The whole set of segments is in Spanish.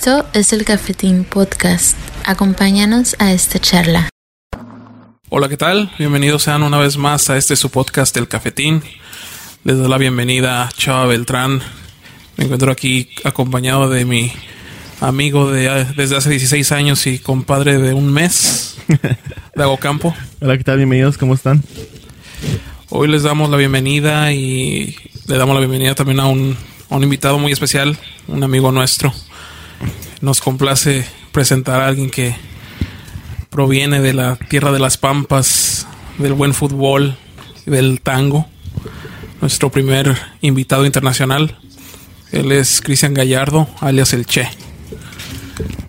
Esto es el Cafetín Podcast. Acompáñanos a esta charla. Hola, ¿qué tal? Bienvenidos sean una vez más a este su podcast El Cafetín. Les doy la bienvenida a Chava Beltrán. Me encuentro aquí acompañado de mi amigo de, desde hace 16 años y compadre de un mes, Dago Campo. Hola, ¿qué tal? Bienvenidos, ¿cómo están? Hoy les damos la bienvenida y le damos la bienvenida también a un, a un invitado muy especial, un amigo nuestro. Nos complace presentar a alguien que proviene de la tierra de las pampas, del buen fútbol, del tango. Nuestro primer invitado internacional. Él es Cristian Gallardo, alias el Che.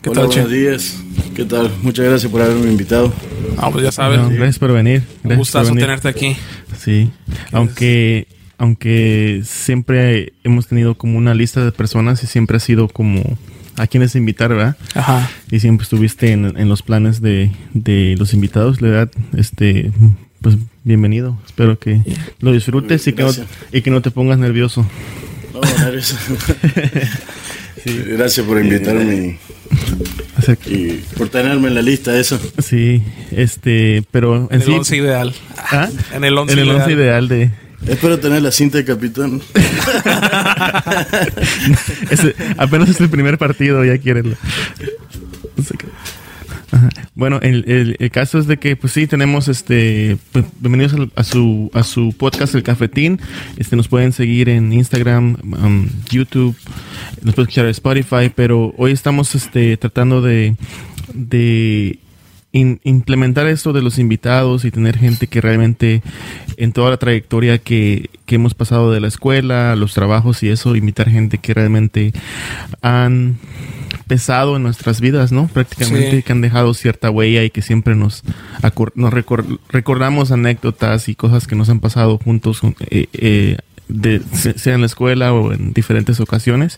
¿Qué Hola, tal, buenos che? días. ¿Qué tal? Muchas gracias por haberme invitado. Ah, pues ya sabes. No, gracias por venir. Gracias Un gustazo tenerte aquí. Sí, aunque, aunque siempre hemos tenido como una lista de personas y siempre ha sido como a quienes invitar, ¿verdad? Ajá. Y siempre estuviste en, en los planes de, de los invitados, la verdad, este, pues bienvenido. Espero que lo disfrutes y que, no, y que no te pongas nervioso. No, nervioso. Gracias por invitarme y, y por tenerme en la lista eso. Sí, este, pero en En el sí... once ideal. ¿Ah? En el once En el ideal. once ideal de... Espero tener la cinta de capitán. Apenas es el primer partido, ya quieren. Bueno, el, el- caso es de que, pues sí, tenemos este. pues, bienvenidos a, su, a su podcast, El Cafetín. Este, nos pueden seguir en Instagram, um, YouTube, nos pueden escuchar en Spotify, pero hoy estamos este, tratando de. de in- implementar esto de los invitados y tener gente que realmente en toda la trayectoria que, que hemos pasado de la escuela, los trabajos y eso, invitar gente que realmente han pesado en nuestras vidas, ¿no? Prácticamente Sí. que han dejado cierta huella y que siempre nos, acor- nos recor- recordamos anécdotas y cosas que nos han pasado juntos, eh, eh, de, se- sea en la escuela o en diferentes ocasiones.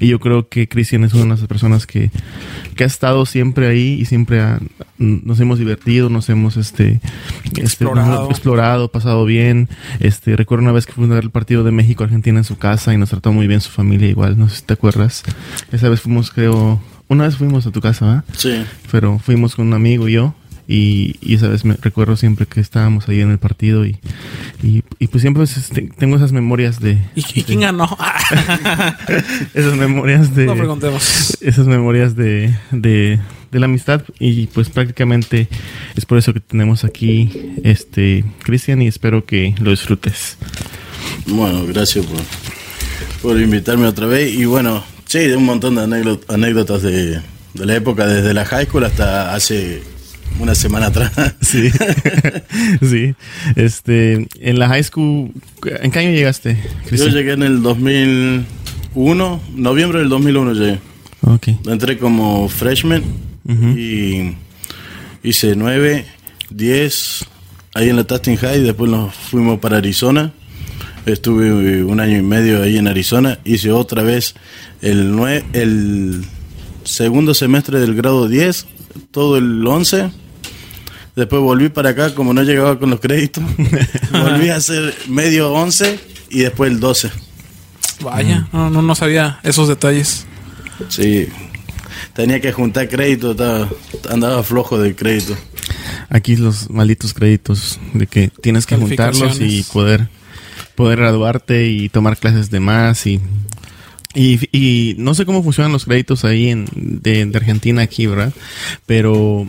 Y yo creo que Cristian es una de las personas que, que ha estado siempre ahí y siempre ha- nos hemos divertido, nos hemos este, este, Explorado. hemos explorado, pasado bien. Este, recuerdo una vez que fuimos a ver el partido de México Argentina en su casa y nos trató muy bien su familia igual, no sé si te acuerdas. Esa vez fuimos, creo, una vez fuimos a tu casa, ¿verdad? Sí. Pero fuimos con un amigo y yo. Y, y esa vez me recuerdo siempre que estábamos ahí en el partido y, y, y pues siempre este, tengo esas memorias de... ¿Y, quién ganó? Esas memorias de... no preguntemos. esas memorias de, de, de la amistad y pues prácticamente es por eso que tenemos aquí este Cristian y espero que lo disfrutes. Bueno, gracias por, por invitarme otra vez. Y bueno, sí, de un montón de anécdot- anécdotas de, de la época, desde la high school hasta hace una semana atrás. Sí, sí. Este, en la high school, ¿en qué año llegaste? Yo llegué en el 2001, noviembre del 2001 llegué. Ok. Entré como freshman y hice 9, 10 ahí en la Tustin High. Después nos fuimos para Arizona. Estuve un año y medio ahí en Arizona. Hice otra vez el, nue- el segundo semestre del grado 10, todo el 11. Después volví para acá, como no llegaba con los créditos. volví a hacer medio 11 y después el 12. Vaya, no, no, no sabía esos detalles. Sí, tenía que juntar crédito, estaba- andaba flojo de crédito. Aquí los malditos créditos de que tienes que juntarlos y poder poder graduarte y tomar clases de más y y, y no sé cómo funcionan los créditos ahí en de, de Argentina aquí, ¿verdad? Pero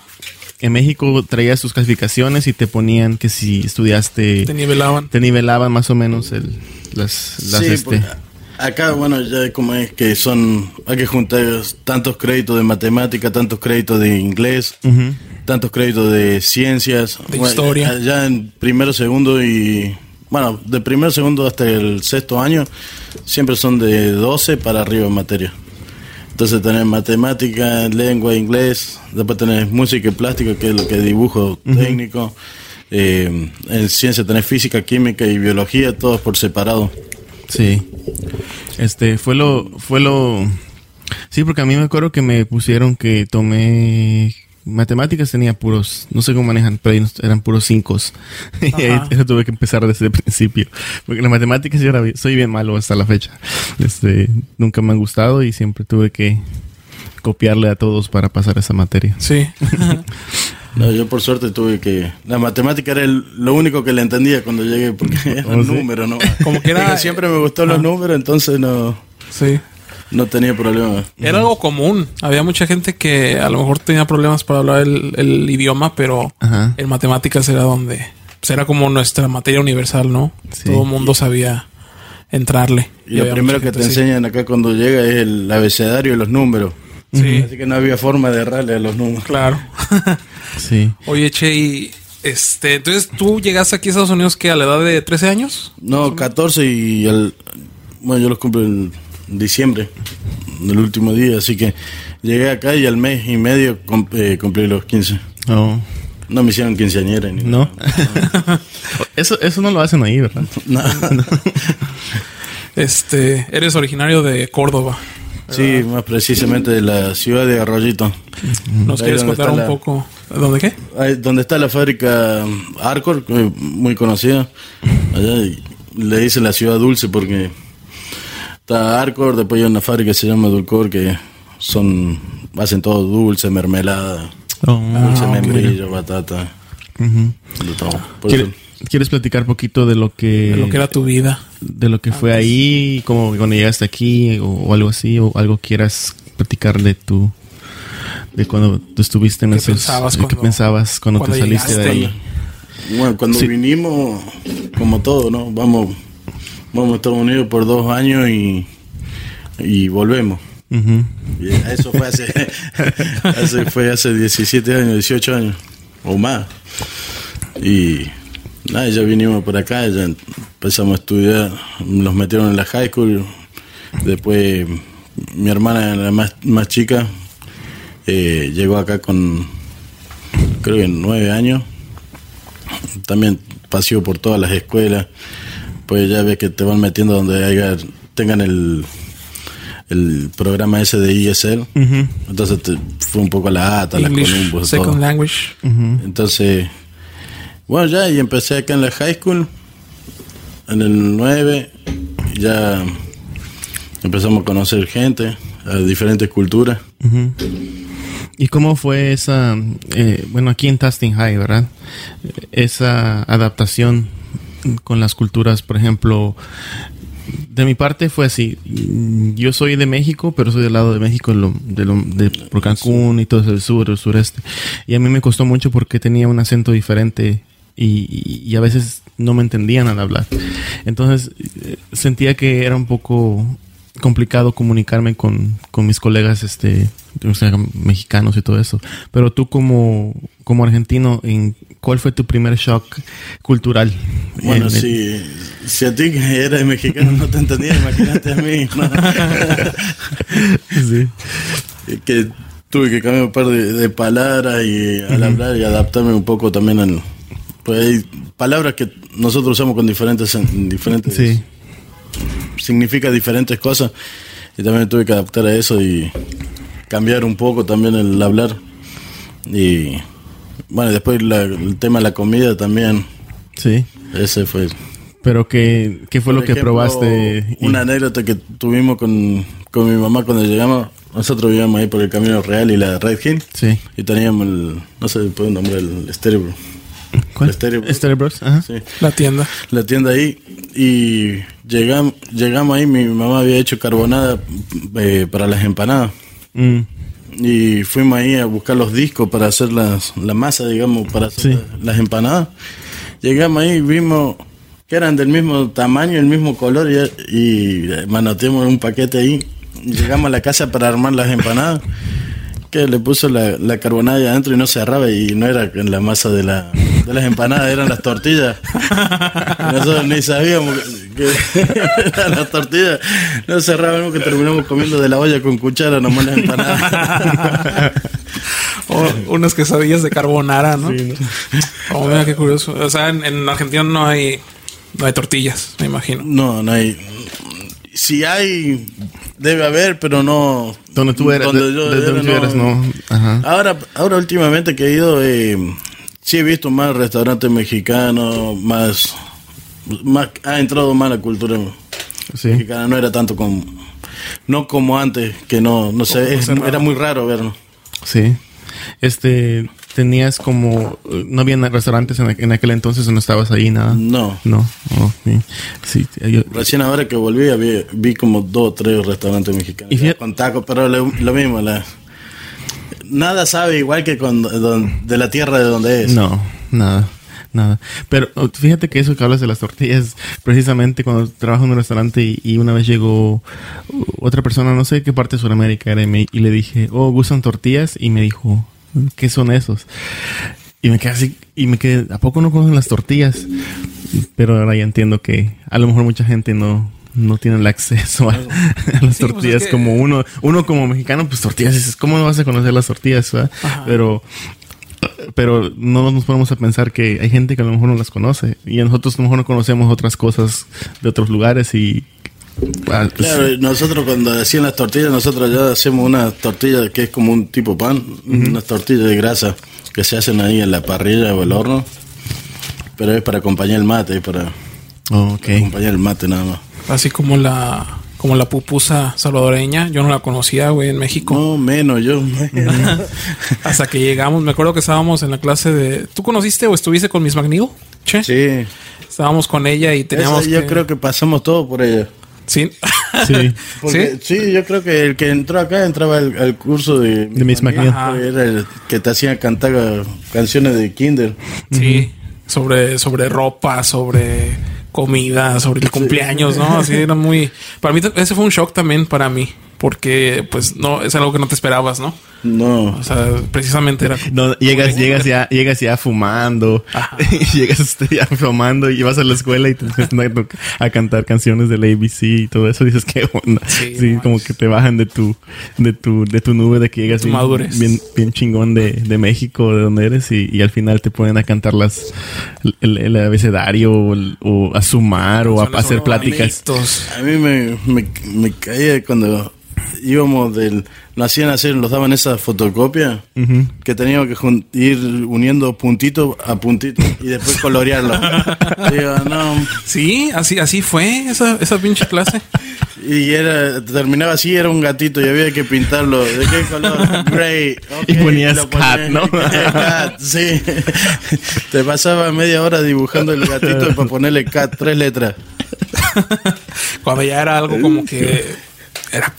en México traías tus calificaciones y te ponían que si estudiaste Te nivelaban. te nivelaban más o menos el las, las Sí, este porque acá, bueno, ya como es que son, hay que juntar tantos créditos de matemática, tantos créditos de inglés, tantos créditos de ciencias, De historia. Ya en primero, segundo y, bueno, de primero, segundo hasta el sexto año, siempre son de 12 para arriba en materia. Entonces tenés matemática, lengua, inglés, después tenés música y plástica, que es lo que es dibujo técnico. Eh, en ciencia tenés física, química y biología, todos por separado. Sí. Este, fue lo, fue lo, sí, porque a mí me acuerdo que me pusieron que tomé matemáticas tenía puros, no sé cómo manejan, pero eran puros cinco. y ahí eso tuve que empezar desde el principio. Porque las matemáticas yo era soy bien malo hasta la fecha. Este, nunca me han gustado y siempre tuve que, copiarle a todos para pasar esa materia. Sí. No, yo por suerte tuve que... La matemática era el- lo único que le entendía cuando llegué, porque era ¿Oh, sí? número, ¿no? Como que era- siempre me gustó los números, entonces no, sí. No tenía problema. Era algo común. Había mucha gente que a lo mejor tenía problemas para hablar el, el idioma, pero Ajá. en matemáticas era donde... pues era como nuestra materia universal, ¿no? Sí. Todo el mundo sabía entrarle. Y lo primero que te así. enseñan acá cuando llega es el abecedario y los números. Sí. Así que no había forma de errarle a los números. Claro. Sí. Oye, Che, y este, entonces tú llegaste aquí a Estados Unidos que a la edad de 13 años? No, 14 y el, bueno, yo los cumplo en diciembre, el último día, así que llegué acá y al mes y medio eh, cumplí los 15. Oh, No me hicieron quinceañera ni ¿No? eso, eso no lo hacen ahí, ¿verdad? nada. Este, eres originario de Córdoba. Sí, más precisamente de la ciudad de Arroyito. ¿Nos Ahí quieres contar un la- poco? ¿Dónde qué? Ahí donde está la fábrica Arcor, muy conocida. Allá y le dicen la ciudad dulce porque está Arcor, después hay una fábrica que se llama Dulcor que son hacen todo dulce, mermelada, Oh. dulce membrillo, batata, de todo. ¿Quieres, quieres platicar poquito de lo que... De lo que era tu vida. de lo que fue ahí, como cuando llegaste aquí o, o algo así, o algo quieras platicar de tu de cuando tú estuviste en ¿Qué esos pensabas de qué cuando- pensabas cuando, cuando te saliste de ahí. Bueno, cuando Sí. vinimos, como todo, ¿no? Vamos, vamos a Estados Unidos por dos años y, y volvemos. Eso fue hace, hace, fue hace 17 años, 18 años o más. Y nada, ya vinimos por acá, ya empezamos a estudiar, nos metieron en la high school. Después mi hermana, la más, más chica, eh, llegó acá con creo que nueve años. También paseó por todas las escuelas. Pues ya ves que te van metiendo donde haya, tengan el, el programa ese de ESL. Entonces te, fue un poco a la ATA, English Columbus, Second todo. Language. Entonces, bueno, ya, y empecé acá en la high school, en el 9, ya empezamos a conocer gente, a diferentes culturas. ¿Y cómo fue esa, eh, bueno, aquí en Tustin High, ¿verdad? Esa adaptación con las culturas, por ejemplo, de mi parte fue así. Yo soy de México, pero soy del lado de México, de, por Cancún y todo el sur, el sureste. Y a mí me costó mucho porque tenía un acento diferente y a veces no me entendían al hablar. Entonces eh, sentía que era un poco complicado comunicarme con, con mis colegas este o sea, mexicanos y todo eso. Pero tú como, como argentino, ¿en ¿cuál fue tu primer shock cultural? Bueno, En- si, si a ti que eres mexicano no te entendía, imagínate a mí. ¿no? Sí. que tuve que cambiar un par de, de palabras y al hablar y adaptarme un poco también al... Pues hay palabras que nosotros usamos con diferentes... en diferentes Sí. Significa diferentes cosas y también tuve que adaptar a eso y cambiar un poco también el hablar. Y bueno, después la- el tema de la comida también, Sí. ese fue... Pero ¿qué, qué fue Por lo que probaste? Y- Una anécdota que tuvimos con, con mi mamá cuando llegamos. Nosotros vivíamos ahí por el Camino Real y la Red Hill. Sí. Y teníamos el, no sé, puedo nombrar el Stereo. ¿Cuál? Stereo Bros. Stereo Bros, ajá. Sí, La tienda. la tienda ahí. Y llegamos, llegamos ahí, mi mamá había hecho carbonada eh, para las empanadas. Mm, Y fuimos ahí a buscar los discos para hacer las, la masa, digamos, para hacer Sí. las, las empanadas. Llegamos ahí y vimos que eran del mismo tamaño, el mismo color, y, y manoteamos un paquete ahí. Llegamos a la casa para armar las empanadas. Que le puso la, la carbonada adentro y no cerraba y no era en la masa de, la, de las empanadas, eran las tortillas. Nosotros ni sabíamos que, que eran las tortillas. No cerrábamos que terminamos comiendo de la olla con cuchara nomás las empanadas. O unas quesadillas de carbonara, ¿no? Oh, mira qué curioso. O sea, en, en Argentina no hay, no hay tortillas, me imagino. No, no hay. Si hay, debe haber, pero no. Donde tú eras, donde de- yo desde era, donde tú eras, no. Ajá. Ahora, ahora últimamente que he ido, eh, sí he visto más restaurantes mexicanos, más, más ha entrado más la cultura Sí. mexicana. No era tanto como, no como antes, que no, no sé, es- era muy raro verlo. Sí. Este, tenías como, eh, no había restaurantes en, aqu- en aquel entonces donde estabas ahí, nada. No. No, oh, sí. Sí, yo- Recién ahora que volví vi, vi como dos o tres restaurantes mexicanos Y fíjate- con tacos, pero lo, lo mismo, la, nada sabe igual que con, don- de la tierra de donde es. no, nada, nada. Pero oh, fíjate que eso que hablas de las tortillas, precisamente cuando trabajo en un restaurante y, una vez llegó otra persona, no sé de qué parte de Sudamérica era, y, y le dije, oh, ¿gustan tortillas? Y me dijo, ¿qué son esos? Y me quedé así, y me quedé, ¿a poco no conocen las tortillas? Pero ahora ya entiendo que a lo mejor mucha gente no, no tiene el acceso a, a las Sí, pues tortillas es que- como uno, uno como mexicano, pues tortillas, dices, ¿cómo no vas a conocer las tortillas? verdad? Pero, pero no nos ponemos a pensar que hay gente que a lo mejor no las conoce y nosotros a lo mejor no conocemos otras cosas de otros lugares y ah, pues, Claro, nosotros cuando hacían las tortillas, nosotros ya hacemos una tortilla que es como un tipo pan, unas tortillas de grasa que se hacen ahí en la parrilla o el horno, pero es para acompañar el mate, es para oh, ok. acompañar el mate nada más. Así como la como la pupusa salvadoreña, yo no la conocía, güey, en México. No, menos yo. Hasta que llegamos, me acuerdo que estábamos en la clase de ¿Tú conociste o estuviste con Miss McNeil? Che. sí, Estábamos con ella y teníamos Esa yo que- creo que pasamos todo por ella. Sí. Sí. Porque, ¿Sí? yo creo que el que entró acá entraba al, al curso de, De Miss McNeil. Ajá. Era el que te hacía cantar canciones de Kinder. Sí, sobre, sobre ropa, sobre comida, sobre el cumpleaños, ¿no? Así era muy... Para mí ese fue un shock también para mí, porque pues no, es algo que no te esperabas, ¿no? No. O sea, precisamente era... como- No, llegas, llegas ya, llegas ya fumando, llegas este, ya fumando y vas a la escuela y te empiezan a, cantar canciones del ABC y todo eso. Dices qué onda. Sí, Sí, no como manches. que te bajan de tu, de tu, de tu nube de que llegas Tu bien, bien, bien chingón de, de México, de donde eres y, y al final te ponen a cantar las, el, el abecedario o, el- o a sumar o a, hacer pláticas. bonitos. A mí me, me, me caía cuando íbamos del... Nos hacían hacer, nos daban esa fotocopia que teníamos que jun- ir uniendo puntito a puntito y después colorearlo. Digo, no. Sí, así, así fue esa, esa pinche clase. Y era, terminaba así, era un gatito y había que pintarlo. ¿De qué color? Grey. Ok, Y ponías lo cat, ponía- ¿no? cat, sí. Te pasaba media hora dibujando el gatito para ponerle cat, tres letras. Cuando ya era algo como que era,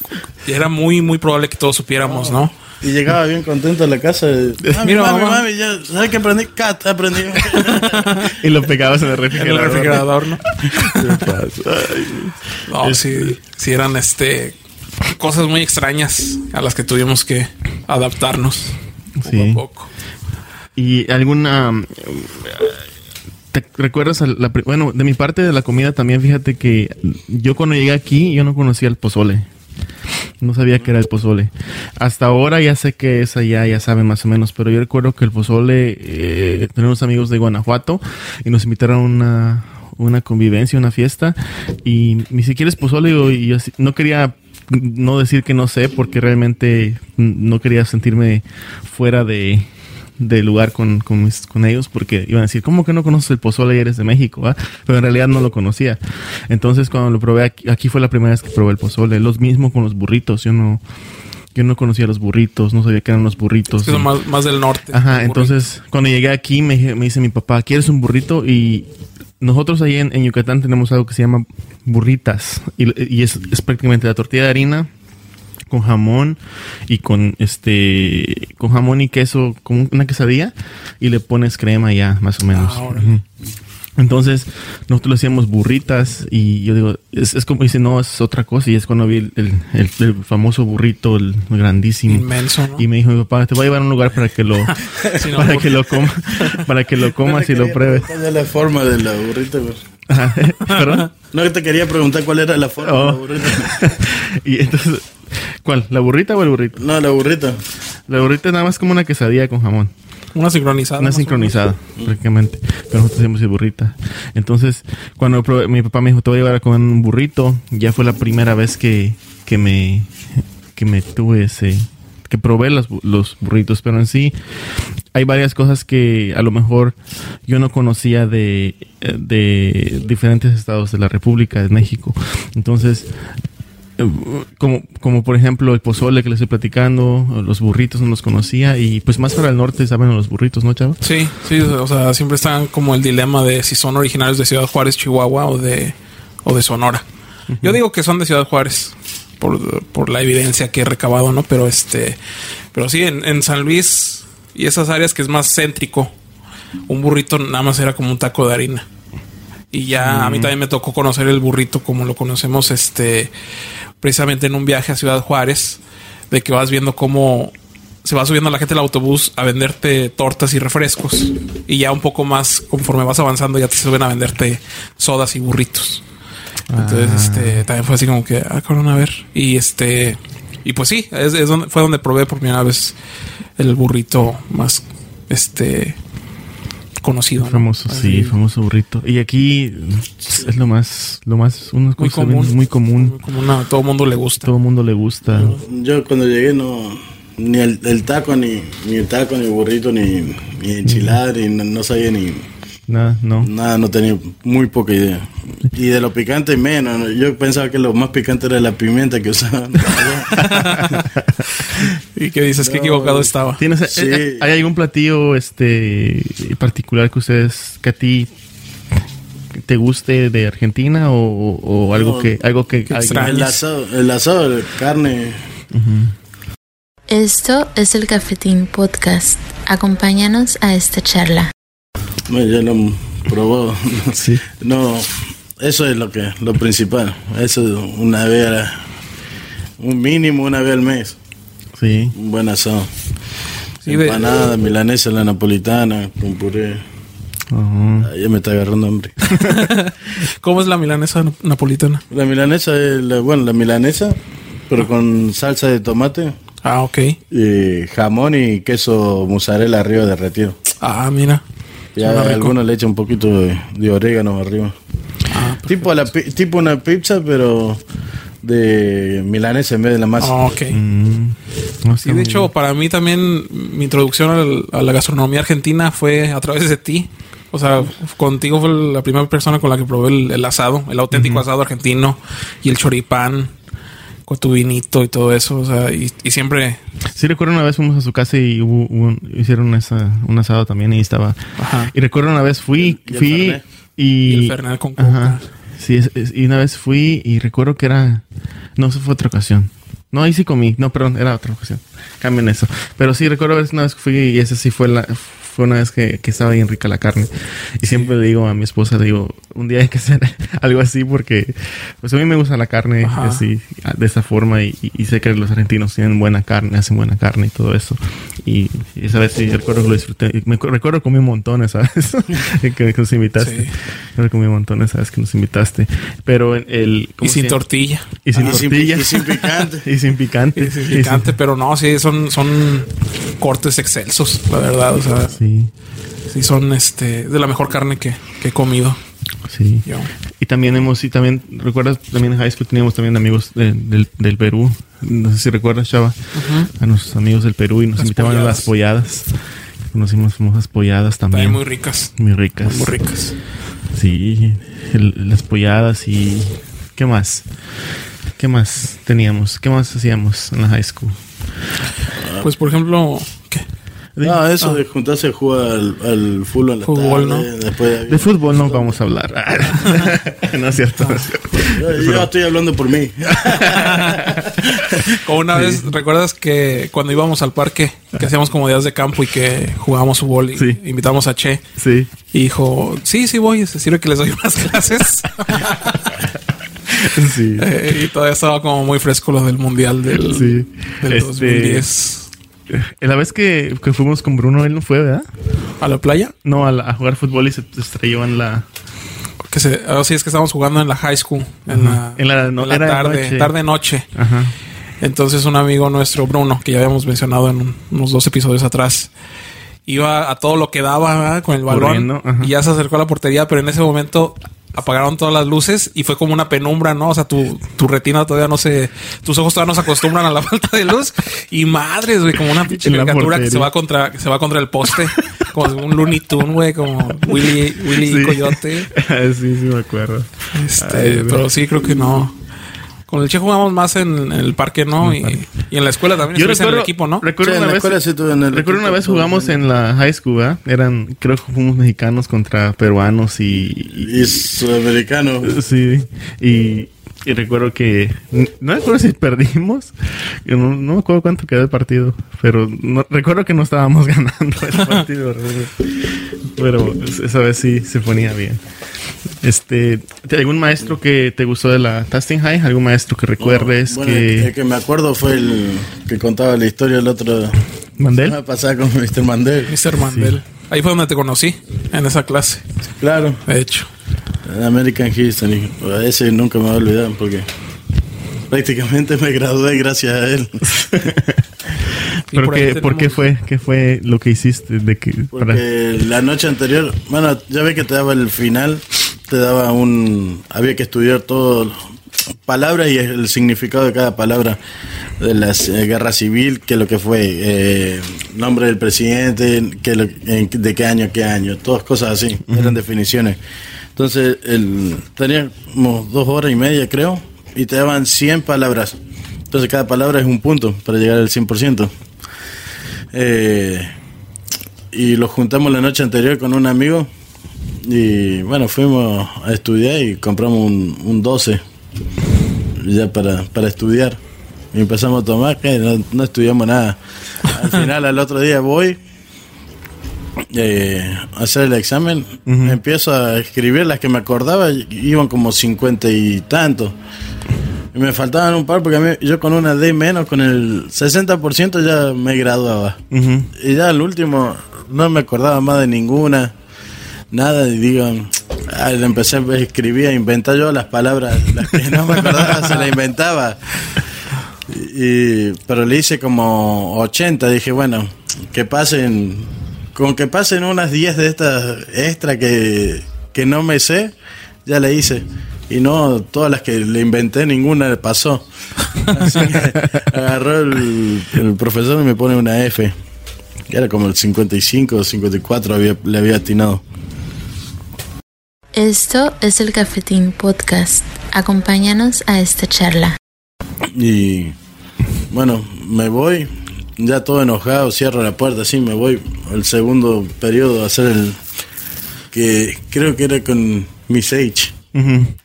era muy, muy probable que todos supiéramos, ¿no? Y llegaba bien contento a la casa. Mami, Mira, mami, mamá. mami, ya, ¿sabes qué aprendí? Cat, aprendí. Y lo pegabas en el En el refrigerador. refrigerador, ¿no? No, sí, sí eran este cosas muy extrañas a las que tuvimos que adaptarnos poco Sí. a poco. ¿Y alguna... mm, ¿Te recuerdas? a la bueno, de mi parte de la comida también, fíjate que yo cuando llegué aquí, yo no conocía el pozole. No sabía que era el pozole. Hasta ahora ya sé que es allá, ya saben más o menos, pero yo recuerdo que el pozole, eh, tenemos amigos de Guanajuato y nos invitaron a una, una convivencia, una fiesta, y me dice, ¿quieres pozole? Y no quería no decir que no sé, porque realmente no quería sentirme fuera de, de lugar con, con, mis- con ellos porque iban a decir, ¿cómo que no conoces el pozole y eres de México? ah?" Pero en realidad no lo conocía. Entonces cuando lo probé aquí, aquí fue la primera vez que probé el pozole. Los mismo con los burritos. Yo no, yo no conocía los burritos, no sabía que eran los burritos. Que son y- más, más del norte. Ajá, Burrito. entonces cuando llegué aquí me, me dice mi papá, ¿quieres un burrito? Y nosotros ahí en, en Yucatán tenemos algo que se llama burritas y, y es, es prácticamente la tortilla de harina con jamón y con este con jamón y queso como una quesadilla y le pones crema ya más o menos. Ah. Entonces, nosotros le hacíamos burritas y yo digo, es, es como dice, no, es otra cosa. Y es cuando vi el, el- el- el famoso burrito, el grandísimo. Inmenso, ¿no? Y me dijo mi papá, te voy a llevar a un lugar para que lo, no, para que lo coma, para que lo comas y lo pruebes. ¿Cuál es la forma de la burrita? ¿Perdón? No, que te quería preguntar cuál era la forma de la Oh. burrita. y entonces, ¿cuál? ¿La burrita o el burrito? No, la burrita. La burrita es nada más como una quesadilla con jamón. Una sincronizada. Una sincronizada, prácticamente. Pero nosotros hacemos burrita. Entonces, cuando probé- mi papá me dijo, te voy a llevar a comer un burrito, ya fue la primera vez que, que me que me tuve ese que probé los, los burritos, pero en sí hay varias cosas que a lo mejor yo no conocía de, de diferentes estados de la República de México. Entonces, como, como por ejemplo el pozole que les estoy platicando, los burritos no los conocía y pues más para el norte saben los burritos, ¿no, chavo? Sí, sí, o sea, siempre están como el dilema de si son originarios de Ciudad Juárez, Chihuahua o de, o de Sonora. Yo digo que son de Ciudad Juárez por, por la evidencia que he recabado, ¿no? Pero este, pero sí, en, en San Luis y esas áreas que es más céntrico, un burrito nada más era como un taco de harina. Y ya a mí también me tocó conocer el burrito como lo conocemos, este, precisamente en un viaje a Ciudad Juárez, de que vas viendo cómo se va subiendo la gente al autobús a venderte tortas y refrescos. Y ya un poco más, conforme vas avanzando, ya te suben a venderte sodas y burritos. Entonces, Ah. este, también fue así como que, ah, cabrón, a ver. Y este, y pues sí, es, es donde, fue donde probé por primera vez el burrito más, este, conocido. ¿no? Famoso, sí, famoso burrito. Y aquí es lo más, lo más, una Muy cosa común. muy común. Muy común, a todo mundo le gusta. Todo el mundo le gusta. Yo cuando llegué no ni el, el taco ni ni el taco ni el burrito ni, ni enchilada ni no, no sabía ni Nada, no. nada no tenía muy poca idea y de lo picante menos ¿no? yo pensaba que lo más picante era la pimienta que usaban Y que dices que equivocado estaba. ¿Tienes, Sí. eh, eh, ¿Hay algún platillo este particular que ustedes, que a ti te guste de Argentina o, o algo No, que algo que el asado el asado de carne Esto es el Cafetín Podcast. Acompáñanos a esta charla. Bueno, ya lo probado Sí. no eso es lo que lo principal eso una vez a- un mínimo una vez al mes Sí. un buen asado Sí, empanada milanesa la napolitana con puré Ajá. Ah, ya me está agarrando hambre ¿Cómo es la milanesa nap- napolitana? La milanesa es, la, bueno, la milanesa, pero con salsa de tomate, Ah, ok. y jamón y queso mozzarella arriba derretido. Ah, mira. Ya algunos le echan un poquito de, de orégano arriba. Ah, Tipo, a la, pi- tipo una pizza, pero de milanesa en vez de la masa. ah, ok. Mm. No, Sí, de hecho, para mí también mi introducción al- a la gastronomía argentina fue a través de ti. O sea, contigo fue la primera persona con la que probé el, el asado, el auténtico asado argentino y el choripán con tu vinito y todo eso. O sea, y, y siempre. Sí, recuerdo una vez fuimos a su casa y hubo, hubo un- hicieron esa, un asado también y estaba. ajá. Y recuerdo una vez fui, Y el fui y. Y el Fernet con coca. Ajá. Sí, es- es- y una vez fui y recuerdo que era. No, eso fue otra ocasión. No, ahí sí comí. No, perdón, era otra ocasión. Cambien eso. Pero sí, recuerdo una vez que fui y esa sí fue la. Fue una vez que, que estaba bien rica la carne. Y siempre le digo a mi esposa, le digo, un día hay que hacer algo así porque pues a mí me gusta la carne Ajá. así, de esa forma. Y, y sé que los argentinos tienen buena carne, hacen buena carne y todo eso. Y, y esa vez sí, recuerdo que lo disfruté. Me, recuerdo que comí un montón esa vez que, que nos invitaste. Sí. Yo comí un montón esa vez que nos invitaste. Pero en el... Y ¿cómo sin tortilla. Y sin Y sin- tortilla. y sin picante. y sin picante. Y sin picante, pero no, sí, son, son cortes excelsos, la verdad. O sea, Sí, sí son este de la mejor carne que, que he comido. sí. Yo. Y también hemos, y también, ¿recuerdas? También en high school teníamos también amigos de- del, del Perú. No sé si recuerdas, Chava. A nuestros amigos del Perú y nos Las invitaban a las polladas. Conocimos famosas polladas también. También muy ricas. Muy ricas. Muy ricas. Sí, el- las polladas y... ¿Qué más? ¿Qué más teníamos? ¿Qué más hacíamos en la high school? Pues por ejemplo, ¿qué? No, eso de juntarse a jugar al, al fútbol en la Fútbol, tarde, después de- De fútbol no vamos a hablar. no es cierto. no es cierto. Yo, yo estoy hablando por mí. Como una vez, ¿recuerdas que cuando íbamos al parque, que hacíamos como días de campo y que jugábamos fútbol y Sí. invitamos a Che? Sí. Y dijo, sí, sí voy, se sirve que les doy unas clases. Sí. Eh, y todavía estaba como muy fresco lo del mundial del, Sí. del Este- 2010. La vez que, que fuimos con Bruno, él no fue, ¿verdad? ¿A la playa? No, a, la- a jugar fútbol y se estrelló en la... Que se, sí, es que estábamos jugando en la high school, en la, En la no- en la era de tarde, noche. tarde noche. Ajá. Entonces un amigo nuestro, Bruno, que ya habíamos mencionado en un- unos dos episodios atrás, iba a todo lo que daba ¿verdad? con el balón y ya se acercó a la portería, pero en ese momento apagaron todas las luces y fue como una penumbra, ¿no? O sea, tu, tu retina todavía no se... Tus ojos todavía no se acostumbran a la falta de luz y madres, güey, como una pinche caricatura que se va contra que se va contra el poste, como un Looney Tune, güey, como Willy, Willy Sí. Coyote. sí, sí me acuerdo. Este, Ay, pero sí creo que no. Con el Che jugamos más en, en el parque, ¿no? Y, y en la escuela también. Yo estuviste en recuerdo, el equipo, ¿no? recuerdo Sí, una vez, escuela sí estuve en el recuerdo una vez jugamos en la high school, ¿verdad? Eran, creo que fuimos mexicanos contra peruanos y, Y sudamericano. Sí, y, y recuerdo que. No recuerdo si perdimos. No, no me acuerdo cuánto quedó el partido. Pero no, recuerdo que no estábamos ganando el partido. Pero esa vez sí se ponía bien. Este, ¿Algún maestro que te gustó de la Tasting High? ¿Algún maestro que recuerdes Bueno, que. el que me acuerdo fue el que contaba la historia el otro. ¿Mandel? Va a pasar con Mr. Mandel. Mr. Mandel. Ahí fue donde te conocí, en esa clase, Claro. de hecho. American History. Ese nunca me voy a olvidar porque prácticamente me gradué gracias a él. Y ¿Pero por qué, por qué fue? ¿Qué fue lo que hiciste? De que, para... La noche anterior, bueno, ya ve que te daba el final, te daba un. Había que estudiar todo, palabras y el significado de cada palabra de la eh, guerra civil, que lo que fue, eh, nombre del presidente, que lo- en- de qué año a qué año, todas cosas así, eran definiciones. Entonces, el, teníamos dos horas y media, creo, y te daban 100 palabras. Entonces, cada palabra es un punto para llegar al 100%. Eh, y lo juntamos la noche anterior con un amigo y bueno, fuimos a estudiar y compramos un, un 12 ya para, para estudiar. Y empezamos a tomar, que no, no estudiamos nada. Al final, al otro día voy eh, a hacer el examen, empiezo a escribir las que me acordaba, iban como cincuenta y tantos. Me faltaban un par porque a mí, yo con una D menos, con el 60% ya me graduaba. Y ya al último no me acordaba más de ninguna, nada, y digo, ah, le empecé a escribir, a inventar yo las palabras, las que no me acordaba, se las inventaba. Y, pero le hice como 80, dije, bueno, que pasen, con que pasen unas 10 de estas extra que, que no me sé, ya le hice. Y no, todas las que le inventé, ninguna pasó. Así que agarró el, el profesor y me pone una F. Que era como el 55 o 54 había, le había atinado. Esto es el Cafetín Podcast. Acompáñanos a esta charla. Y bueno, me voy, ya todo enojado, cierro la puerta, así me voy al segundo periodo a hacer el que creo que era con Miss H.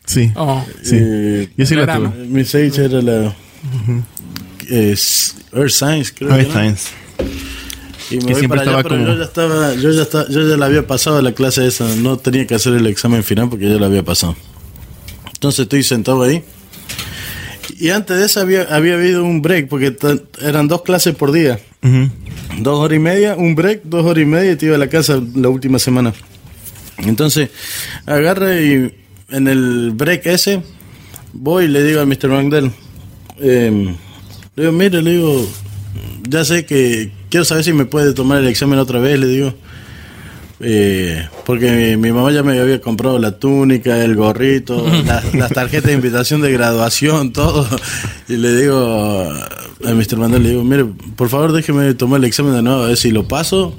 Sí. Oh, Sí. Eh, Yo sí la tuve. Miss H era la es Earth Science, creo Earth. Science. Y me Que voy siempre para estaba como- yo ya estaba, yo ya estaba, yo ya la había pasado la clase esa, no tenía que hacer el examen final porque ya la había pasado. Entonces estoy sentado ahí. Y antes de eso había, había habido un break, porque eran dos clases por día. Dos horas y media, un break, dos horas y media y te iba a la casa la última semana. Entonces, agarra y en el break ese, voy y le digo a Mr. Mandel, eh, le digo, mire, le digo, ya sé que quiero saber si me puede tomar el examen otra vez, le digo. Eh, porque mi, mi mamá ya me había comprado la túnica, el gorrito, las, las tarjetas de invitación de graduación, todo. Y le digo a Mr. Mandel, le digo, mire, por favor déjeme tomar el examen de nuevo, a ver si lo paso.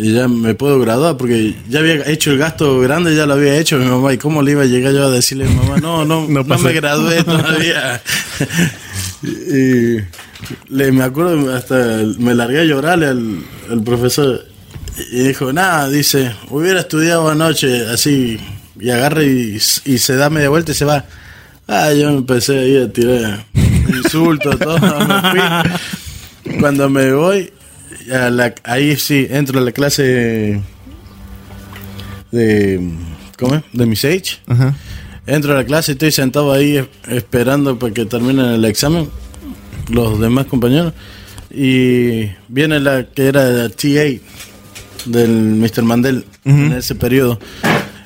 Y ya me puedo graduar, porque ya había hecho el gasto grande, ya lo había hecho mi mamá. ¿Y cómo le iba a llegar yo a decirle a mi mamá, no, no, No no, me gradué todavía? y le, me acuerdo, hasta me largué a llorarle al, al profesor. Y dijo, nada, dice, hubiera estudiado anoche así, y agarra y, y se da media vuelta y se va. Ah, yo empecé ahí a tirar insultos, todo, me fui. Cuando me voy, a la- ahí sí, entro a la clase de, ¿cómo es? De Miss. Ajá. Entro a la clase y estoy sentado ahí es- esperando para que termine el examen, los demás compañeros. Y viene la que era la TA del Mr. Mandel en ese periodo.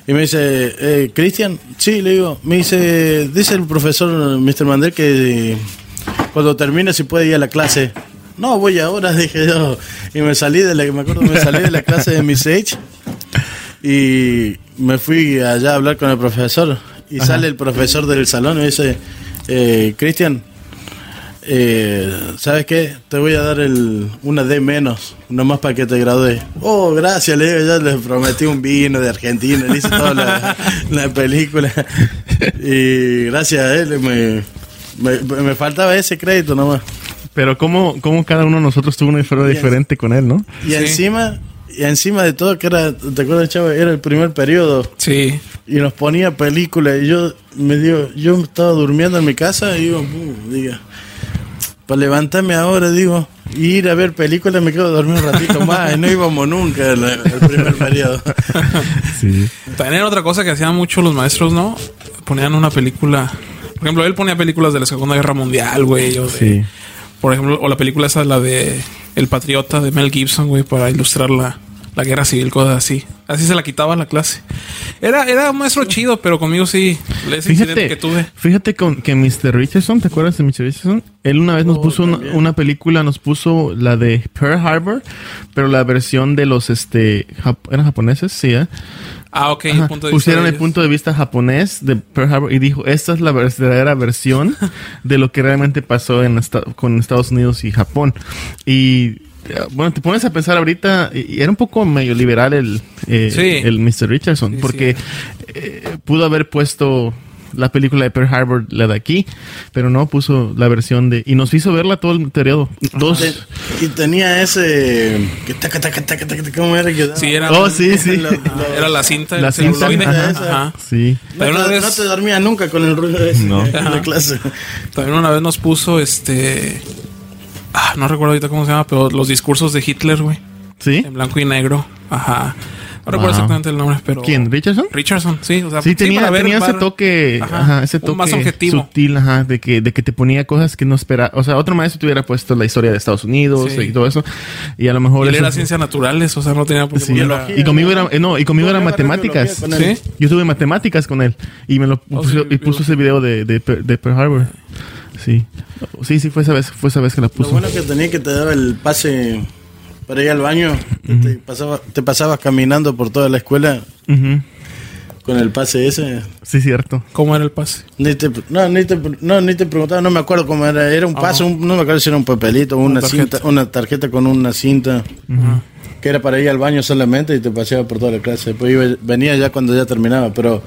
Y me dice, eh, Cristian, sí, le digo, me dice, dice el profesor Mr. Mandel que cuando termine si puede ir a la clase. No, voy ahora, dije yo. Y me salí de la, me acuerdo, me salí de la clase de Miss H y me fui allá a hablar con el profesor. Y sale el profesor del salón y me dice, eh, Cristian, eh, ¿sabes qué? Te voy a dar el, una D menos, nomás para que te gradúes. Oh, gracias, le digo, ya le prometí un vino de Argentina, le hice toda la, la película. Y gracias a él me, Me, me faltaba ese crédito nomás. Pero cómo, cómo cada uno de nosotros tuvo una historia diferente con él, ¿no? Y Sí. encima, y encima de todo, que era, ¿te acuerdas, chavo? Era el primer periodo. Sí. Y nos ponía películas. Y yo me dio, yo estaba durmiendo en mi casa y digo, "Uh", diga, para levantarme ahora, digo, y ir a ver películas me quedo dormido un ratito más. y no íbamos nunca al, al primer periodo. Sí. También era otra cosa que hacían mucho los maestros, ¿no? Ponían una película. Por ejemplo, él ponía películas de la Segunda Guerra Mundial, güey. O de, Sí. Por ejemplo, o la película esa, la de El Patriota de Mel Gibson, güey, para ilustrar la, la guerra civil, cosas así. Así se la quitaba la clase. Era, era un maestro chido, pero conmigo sí. Ese Fíjate, que tuve. fíjate con, que Mr. Richardson, ¿te acuerdas de Mr. Richardson? Él una vez nos Oh, puso una, película, nos puso la de Pearl Harbor, pero la versión de los, este, jap- ¿eran japoneses? Sí, ¿eh? Ah, ok. Ajá. el punto de Pusieron vista el punto de vista japonés de Pearl Harbor y dijo, esta es la verdadera versión de lo que realmente pasó en esta- con Estados Unidos y Japón. Y bueno, te pones a pensar ahorita, y era un poco medio liberal el, eh, Sí. el Mr. Richardson, Sí, porque eh, pudo haber puesto la película de Pearl Harbor, la de aquí, pero no puso la versión de... Y nos hizo verla todo el periodo. Dos... Te- y tenía ese. Que taca, taca, taca, taca, ¿Cómo era que daba? Sí, era, Oh, sí, sí. Lo- lo- era la cinta, La cinta, ajá. Ajá. Sí. No, Pero una te, vez- no te dormías nunca con el ruido ese No. en la clase. También una vez nos puso este. Ah, no recuerdo ahorita cómo se llama, pero los discursos de Hitler, güey. ¿Sí? En blanco y negro. Ajá. No recuerdo Wow. exactamente el nombre, pero. ¿Quién? ¿Richardson? Richardson, sí. O sea, Sí, tenía, para ver tenía ese toque, Ajá, ajá, ese toque más objetivo. sutil, ajá, de que, de que te ponía cosas que no esperaba. O sea, otro maestro te hubiera puesto la historia de Estados Unidos Sí. y todo eso. Y a lo mejor Y él eso- era ciencias naturales, o sea, no tenía por qué Sí. Y conmigo era, eh, no, y conmigo era matemáticas. biología con él. ¿Sí? Yo tuve matemáticas con él y me lo puso, sí, y puso ese video de, de, de Pearl Harbor. Sí. Sí, sí, fue esa vez, fue esa vez que la Lo puso. bueno que tenía que te daba el pase para ir al baño. te, pasaba, te pasabas caminando por toda la escuela con el pase ese. Sí, cierto. ¿Cómo era el pase? Ni te, no, ni te, no, ni te preguntaba, no me acuerdo cómo era. Era un pase, un- no me acuerdo si era un papelito, una, Una tarjeta. cinta, una tarjeta con una cinta. Que era para ir al baño solamente y te paseaba por toda la clase. Después iba- venía ya cuando ya terminaba, pero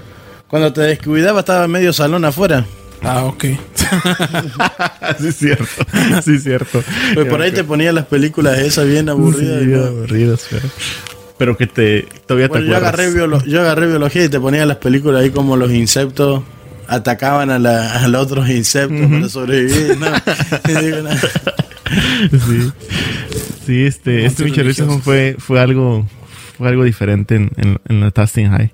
cuando te descuidaba estaba medio salón afuera. Ah, ok. sí, cierto. Sí, cierto. Pues por ahí te ponía las películas esas bien aburridas. Sí, y no. aburridas, pero, pero que te todavía Bueno, te yo agarré, biolo- yo agarré biología y te ponía las películas ahí como los insectos atacaban a, la, a los otros insectos para sobrevivir. ¿no? Sí. Sí, este, este Richardson fue, fue algo, fue algo diferente en, en, en la Tustin High.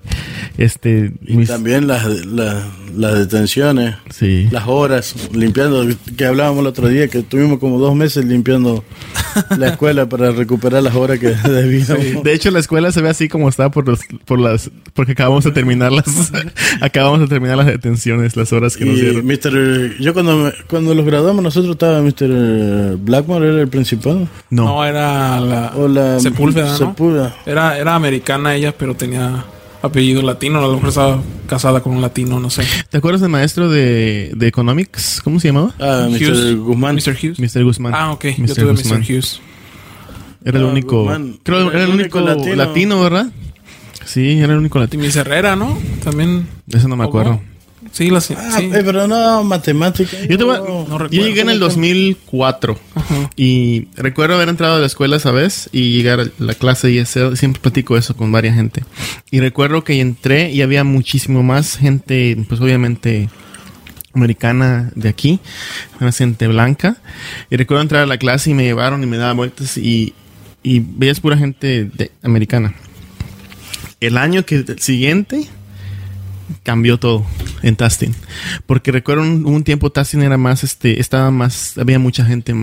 Este, Y mis- también las, las, las detenciones, sí. las horas, limpiando, que hablábamos el otro día, que tuvimos como dos meses limpiando la escuela para recuperar las horas que debíamos. De hecho, la escuela se ve así como está por los, por las, porque acabamos de terminar las, acabamos de terminar las detenciones, las horas que nos Y dieron. Mr. Yo cuando, me- cuando los graduamos nosotros estaba Mr. Blackmore, era el principal. No, No, era la, O la Sepúlveda, ¿no? Sepúlveda. Era, era americana ella, pero tenía apellido latino. A lo mejor estaba casada con un latino, no sé. ¿te acuerdas del maestro de, de Economics? ¿Cómo se llamaba? Ah, Mr. Hughes. Guzmán. Mr. Hughes. Mr. Guzmán. Ah, ok. Mr. Yo tuve Guzmán. Mr. Hughes. Era el Ah, único, Guzmán. creo era el único latino. ¿verdad? Sí, era el único Y latino. Miss Herrera, ¿no? También. Eso no me acuerdo. Sí, la sí. Ah, eh, pero no, matemática. Yo, te voy a- no. no recuerdo. yo llegué en el 2004 Ajá. y recuerdo haber entrado a la escuela esa vez y llegar a la clase y hacer, siempre platico eso con varias gente. Y recuerdo que entré y había muchísimo más gente, pues obviamente americana de aquí, una gente blanca. Y recuerdo entrar a la clase y me llevaron y me daban vueltas y, y veías pura gente de- americana. El año que el siguiente cambió todo en Tastin. Porque recuerdo un, un tiempo Tastin era más, este, estaba más, había mucha gente,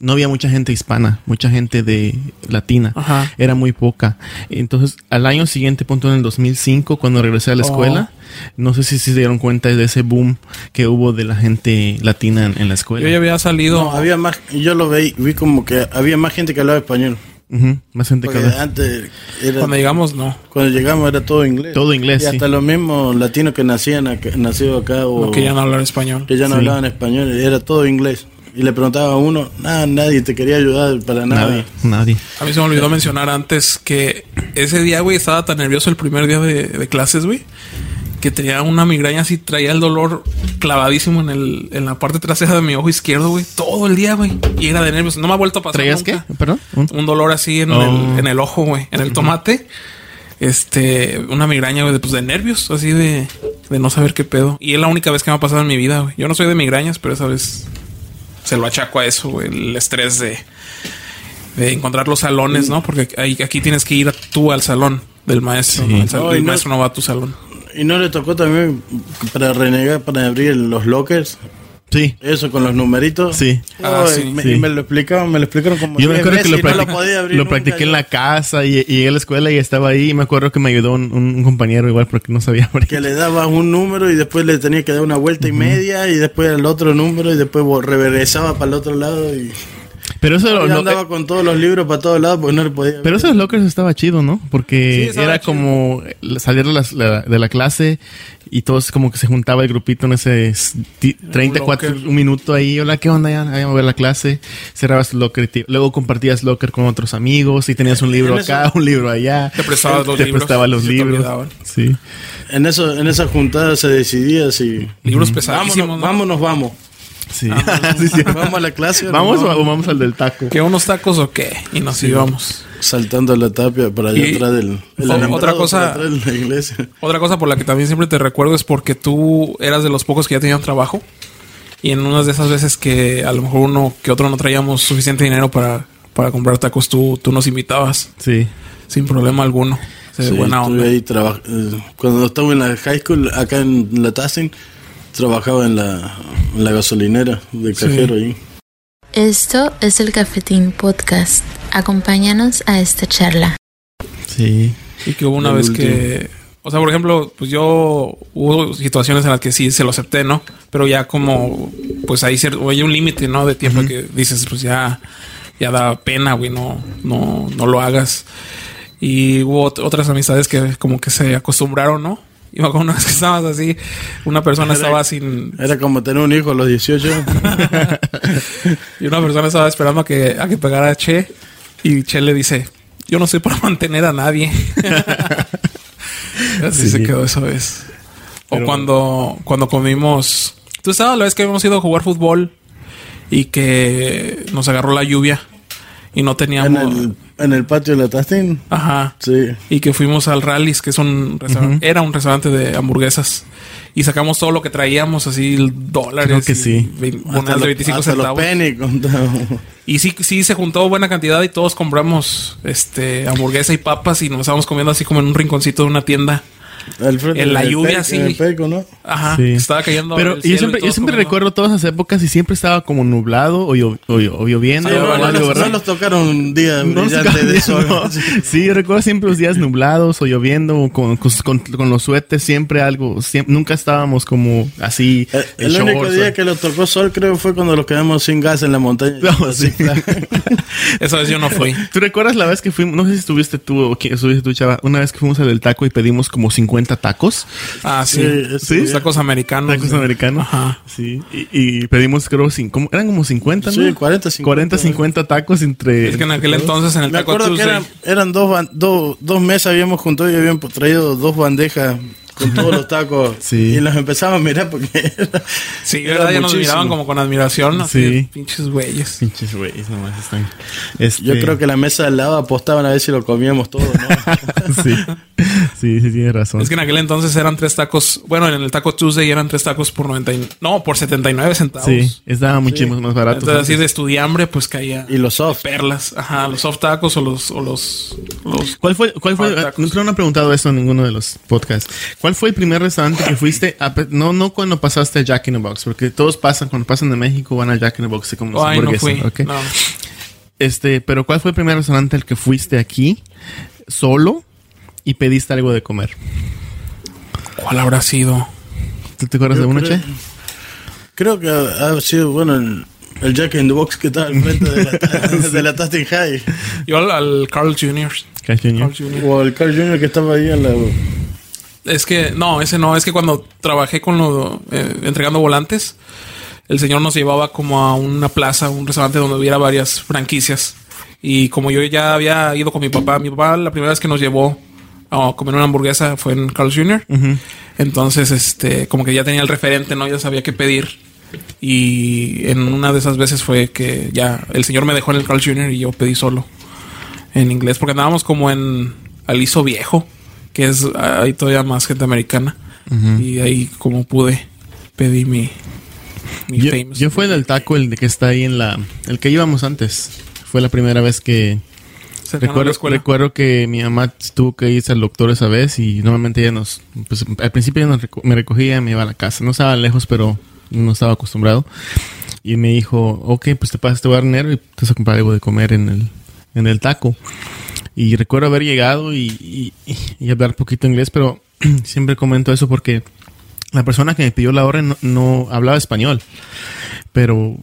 no había mucha gente hispana, mucha gente de latina. Ajá. Era muy poca. Entonces, al año siguiente, punto en el 2005, cuando regresé a la Oh. escuela, no sé si se dieron cuenta de ese boom que hubo de la gente latina en, en la escuela. Yo ya había salido. No, había más, yo lo veí, vi como que había más gente que hablaba español. Ujú, Más gente que Porque antes era, Cuando llegamos, no. cuando llegamos era todo inglés. Todo inglés, Y sí. hasta los mismos latinos que nacían acá, nacido acá o No querían hablar español. que ya no Sí. hablaban español, era todo inglés. Y le preguntaba a uno, nada, nadie te quería ayudar para nada. Nadie, nadie. A mí se me olvidó mencionar antes que ese día, güey, estaba tan nervioso el primer día de, de clases, güey, que tenía una migraña así, traía el dolor clavadísimo en, el, en la parte trasera de mi ojo izquierdo, güey, todo el día, güey. Y era de nervios. No me ha vuelto a pasar. ¿Traías nunca. qué? ¿Perdón? ¿Un- Un dolor así en, Oh. el, en el ojo, güey, en el tomate. Este, una migraña, güey, de, pues de nervios, así de, de no saber qué pedo. Y es la única vez que me ha pasado en mi vida, güey. Yo no soy de migrañas, pero esa vez se lo achaco a eso, güey, el estrés de, de encontrar los salones, ¿no? Porque ahí- aquí tienes que ir tú al salón del maestro. ¿no? El, sal- No, el y no- maestro no va a tu salón. ¿Y no le tocó también para renegar, para abrir los lockers? Sí. Eso con los numeritos. Sí. Ah, sí. me, Sí. y me lo explicaban, me lo explicaron como Yo me 10 acuerdo que lo, y no practic- lo podía abrir lo nunca practiqué en la casa y, y llegué a la escuela y estaba ahí. Y me acuerdo que me ayudó un, un- un compañero igual porque no sabía abrir. Que le dabas un número y después le tenía que dar una vuelta y media y después el otro número y después regresaba para el otro lado y Pero eso, lo- andaba con todos los libros para todos lados porque no le podía pero eso de los lockers estaba chido, ¿no? Sí, Porque estaba era chido. como salir de la, de la clase y todos como que se juntaba el grupito en ese s- ti- 34 locker. un minuto ahí. Hola, ¿qué onda? Ya, ya vamos a ver la clase. Cerrabas tu locker. y te- luego compartías locker con otros amigos y tenías un libro En eso- acá, un libro allá. Te prestabas los Te libros. prestaba los te libros. olvidaban. Sí. En eso en esa juntada se decidía si Libros vámonos, pesadísimos, ¿no? vámonos, vamos. Sí. Sí, sí. Vamos a la clase. o ¿Vamos no? o vamos al del taco? ¿Que unos tacos o qué? Y nos íbamos. saltando la tapia para allá atrás del el otra cosa- de la iglesia. Otra cosa por la que también siempre te recuerdo es porque tú eras de los pocos que ya tenían trabajo. Y en unas de esas veces que a lo mejor uno que otro no traíamos suficiente dinero para, para comprar tacos, tú, tú nos invitabas Sí. sin problema alguno. Sí, buena onda. ahí traba- eh, cuando estaba en la high school, acá en la Tassin, trabajaba en la, en la gasolinera de cajero ahí. Esto es el Cafetín Podcast. Acompáñanos a esta charla. Sí. Y que hubo una El vez último. que. O sea, por ejemplo, pues yo hubo situaciones en las que sí se lo acepté, ¿no? Pero ya como, pues ahí hay un límite, ¿no? De tiempo que dices, pues ya, ya da pena, güey, no, no, no lo hagas. Y hubo ot- otras amistades que como que se acostumbraron, ¿no? Y me acuerdo una vez que estabas así, una persona estaba sin, Era como tener un hijo a los 18. y una persona estaba esperando a que, a que pegara a Che. Y Che le dice, yo no soy para mantener a nadie. Así Sí. se quedó esa vez. O Pero- cuando, cuando comimos... Tú estabas la vez que habíamos ido a jugar fútbol y que nos agarró la lluvia y no en, teníamos... el, en el patio de la Tassin. Ajá. Sí. Y que fuimos al Rally's, que es un restaurante, era un restaurante de hamburguesas. Y sacamos todo lo que traíamos, así dólares. Creo que y sí. Hasta monedas de los- 25 hasta los centavos. penny contábamos. Y sí, sí se juntó buena cantidad y todos compramos este hamburguesa y papas y nos estábamos comiendo así como en un rinconcito de una tienda. En la lluvia, Pec- sí. en el Peco, ¿no? Ajá. Sí. Estaba cayendo. Pero yo siempre, yo siempre recuerdo todas esas épocas y siempre estaba como nublado o, o o lloviendo Sí, o no, algo, no, ¿verdad? no los tocaron un día No brillante de sol. no. Sí, yo recuerdo siempre los días nublados o lloviendo o con, con, con- con los suéteres, siempre algo. siem- nunca estábamos como así. El, en el único shorts, día o- que lo tocó sol creo fue cuando nos quedamos sin gas en la montaña. No, sí. Esa vez yo no fui. ¿Tú recuerdas la vez que fuimos? No sé si estuviste tú o quién estuviste tú, chava. Una vez que fuimos al del taco y pedimos como 50 tacos. Ah, sí. Sí, ¿Sí? Los tacos americanos. Tacos Sí. americanos. Ajá. Sí. Y, y pedimos, creo, cin- como- eran como 50, ¿no? Sí, 40, 50. 40, 50 tacos entre. Es que en aquel entonces en el Me Taco acuerdo que Tuesday. eran, eran dos, dos, dos mesas, habíamos juntado y habían traído dos bandejas con todos los tacos. Sí. Y los empezamos a mirar porque era, Sí, era ¿verdad? Ya nos miraban como con admiración. Así Sí. pinches güeyes. Pinches güeyes, nomás están. Este... Yo creo que la mesa al lado apostaban a ver si lo comíamos todo, ¿no? sí. sí, sí, tienes razón. Es que en aquel entonces eran tres tacos. Bueno, en el Taco Tuesday eran tres tacos por 90. y- No, por 79 centavos. Sí, estaba muchísimo más barato. Entonces, así de estudiambre, pues caía y los soft. perlas. Ajá, los soft tacos o los. O los, los ¿Cuál fue, cuál fue, que no han preguntado eso en ninguno de los podcasts. ¿Cuál fue el primer restaurante que fuiste? a no, no cuando pasaste a Jack in the Box, porque todos pasan, cuando pasan de México van a Jack in the Box y comen Ay, no hamburguesa, fui. ¿ok? No. Este, pero ¿cuál fue el primer restaurante al que fuiste aquí solo y pediste algo de comer? ¿Cuál habrá sido? ¿Tú te acuerdas Yo de uno, creo- Che? Creo que ha, ha sido, bueno, el, el Jack in the Box que está al frente de la, de la Tasting High. Yo al, al Carl Jr. Cash Jr. Carl Jr. O el Carl Jr. que estaba ahí en la... Es que, no, ese no. Es que cuando trabajé con lo, eh, entregando volantes, el señor nos llevaba como a una plaza, un restaurante donde hubiera varias franquicias. Y como yo ya había ido con mi papá, mi papá la primera vez que nos llevó a comer una hamburguesa fue en Carl Jr. Entonces, este, como que ya tenía el referente, ¿no? Ya sabía qué pedir. Y en una de esas veces fue que ya el señor me dejó en el Carl Jr. y yo pedí solo en inglés, porque andábamos como en Aliso Viejo, que es hay todavía más gente americana. Y ahí como pude pedí mi, mi Yo, famous. yo fue del taco el de que está ahí en la... El que íbamos antes. Fue la primera vez que... Recuerdo, recuerdo que mi mamá tuvo que irse al doctor esa vez y normalmente ella nos... Pues, al principio ella nos reco- me recogía y me iba a la casa. No estaba lejos, pero no estaba acostumbrado. Y me dijo, ok, pues te pasas, te voy a dar dinero y te vas a comprar algo de comer en el, en el taco. Y recuerdo haber llegado y, y, y hablar poquito inglés, pero siempre comento eso porque la persona que me pidió la orden no, no hablaba español, pero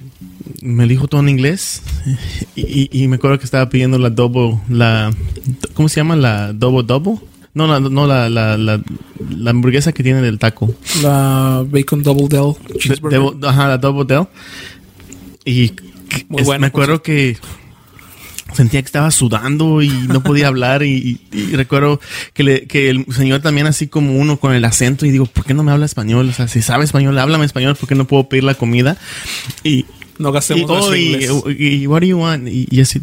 me dijo todo en inglés y, me acuerdo que estaba pidiendo la double, la, ¿cómo se llama? La double double. No, la, no la, la, la, la hamburguesa que tiene del taco. La Bacon Double Dell Cheeseburger. Ajá, la double del. Y Muy es- bueno, me acuerdo que sentía que estaba sudando y no podía hablar y, recuerdo que, le- que el señor también así como uno con el acento y digo, ¿por qué no me habla español? O sea, si sabe español, háblame español, ¿por qué no puedo pedir la comida? Y, No gastemos oh, nuestro y, inglés. y- what do you want? Y, y así,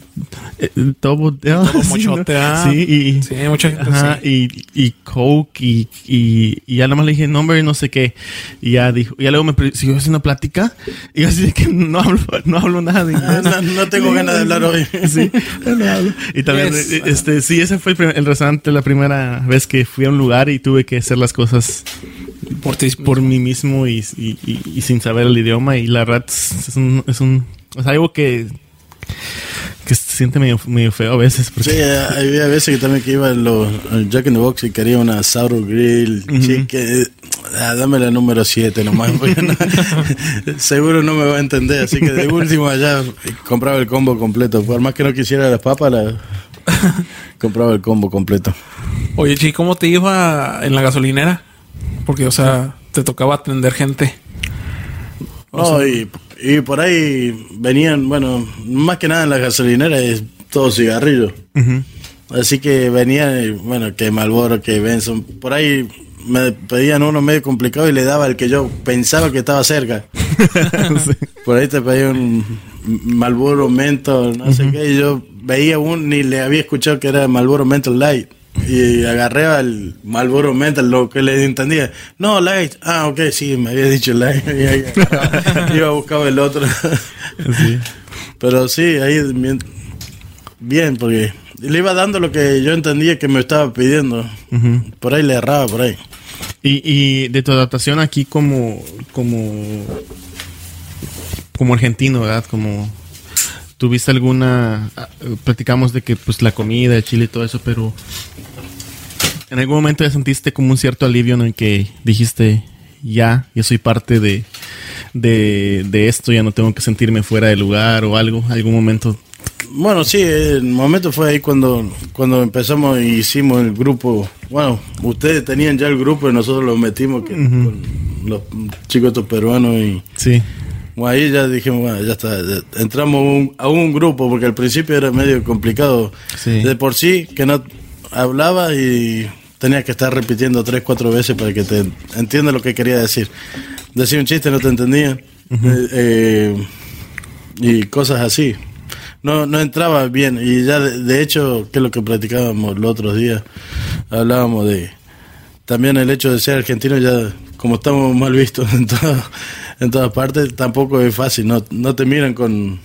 eh, double mochote, ah. Sí, y, Sí, mucha gente Ajá, sí. y, y Coke y, y, y ya nada más le dije nombre y no sé qué. Y ya dijo, y ya luego me siguió haciendo plática. Y yo así de que no hablo, no hablo nada de inglés. No, no tengo ganas de hablar hoy. Sí, no hablo. Y también, Yes. eh, este, sí, ese fue el, primer- el restaurante la primera vez que fui a un lugar y tuve que hacer las cosas por ti. por mí mismo y, y- y- y sin saber el idioma. Y la verdad es un, es un, es algo que, que se siente medio, medio feo a veces. porque- Sí, eh, había veces que también que iba a los Jack in the Box y quería una Sauro Grill chicken. Ah, dame la número 7 nomás. no- seguro no me va a entender. Así que de último allá compraba el combo completo. Por más que no quisiera las papas, la- compraba el combo completo. Oye, Chi, ¿cómo te iba en la gasolinera? Porque, o sea, te tocaba atender gente. No, y, y por ahí venían, bueno, más que nada en la gasolinera es todo cigarrillo. Así que venían, bueno, que Malboro, que Benson. Por ahí me pedían uno medio complicado y le daba el que yo pensaba que estaba cerca. Sí. Por ahí te pedía un Malboro Menthol, no sé qué. Y yo veía un, ni le había escuchado que era Malboro Menthol Light. Y agarré al Malboro Menthol, lo que le entendía. No, Light. Ah, ok, sí, me había dicho Light. Iba a buscar el otro. Sí. Pero sí, ahí bien, bien, porque le iba dando lo que yo entendía que me estaba pidiendo. Por ahí le erraba, por ahí. Y, y de tu adaptación aquí como, como, como argentino, ¿verdad? Como tuviste alguna, ah, platicamos de que pues la comida, el chile y todo eso, pero en algún momento ya sentiste como un cierto alivio en el que dijiste, ya, yo soy parte de, de, de esto, ya no tengo que sentirme fuera de lugar o algo, algún momento. Bueno, sí, el momento fue ahí cuando, cuando empezamos y hicimos el grupo. Bueno, ustedes tenían ya el grupo y nosotros lo metimos que, con los chicos estos peruanos y Sí. bueno, ahí ya dijimos, bueno, ya está, ya entramos un- a un grupo porque al principio era medio complicado. Sí. De por sí, que no hablaba y tenías que estar repitiendo tres, cuatro veces para que te entienda lo que quería decir. Decía un chiste, no te entendía. Eh, eh, y cosas así. No, no entraba bien. Y ya, de, de hecho, que es lo que platicábamos los otros días, hablábamos de también el hecho de ser argentino, ya como estamos mal vistos en, todo- en todas partes, tampoco es fácil. No, no te miran con,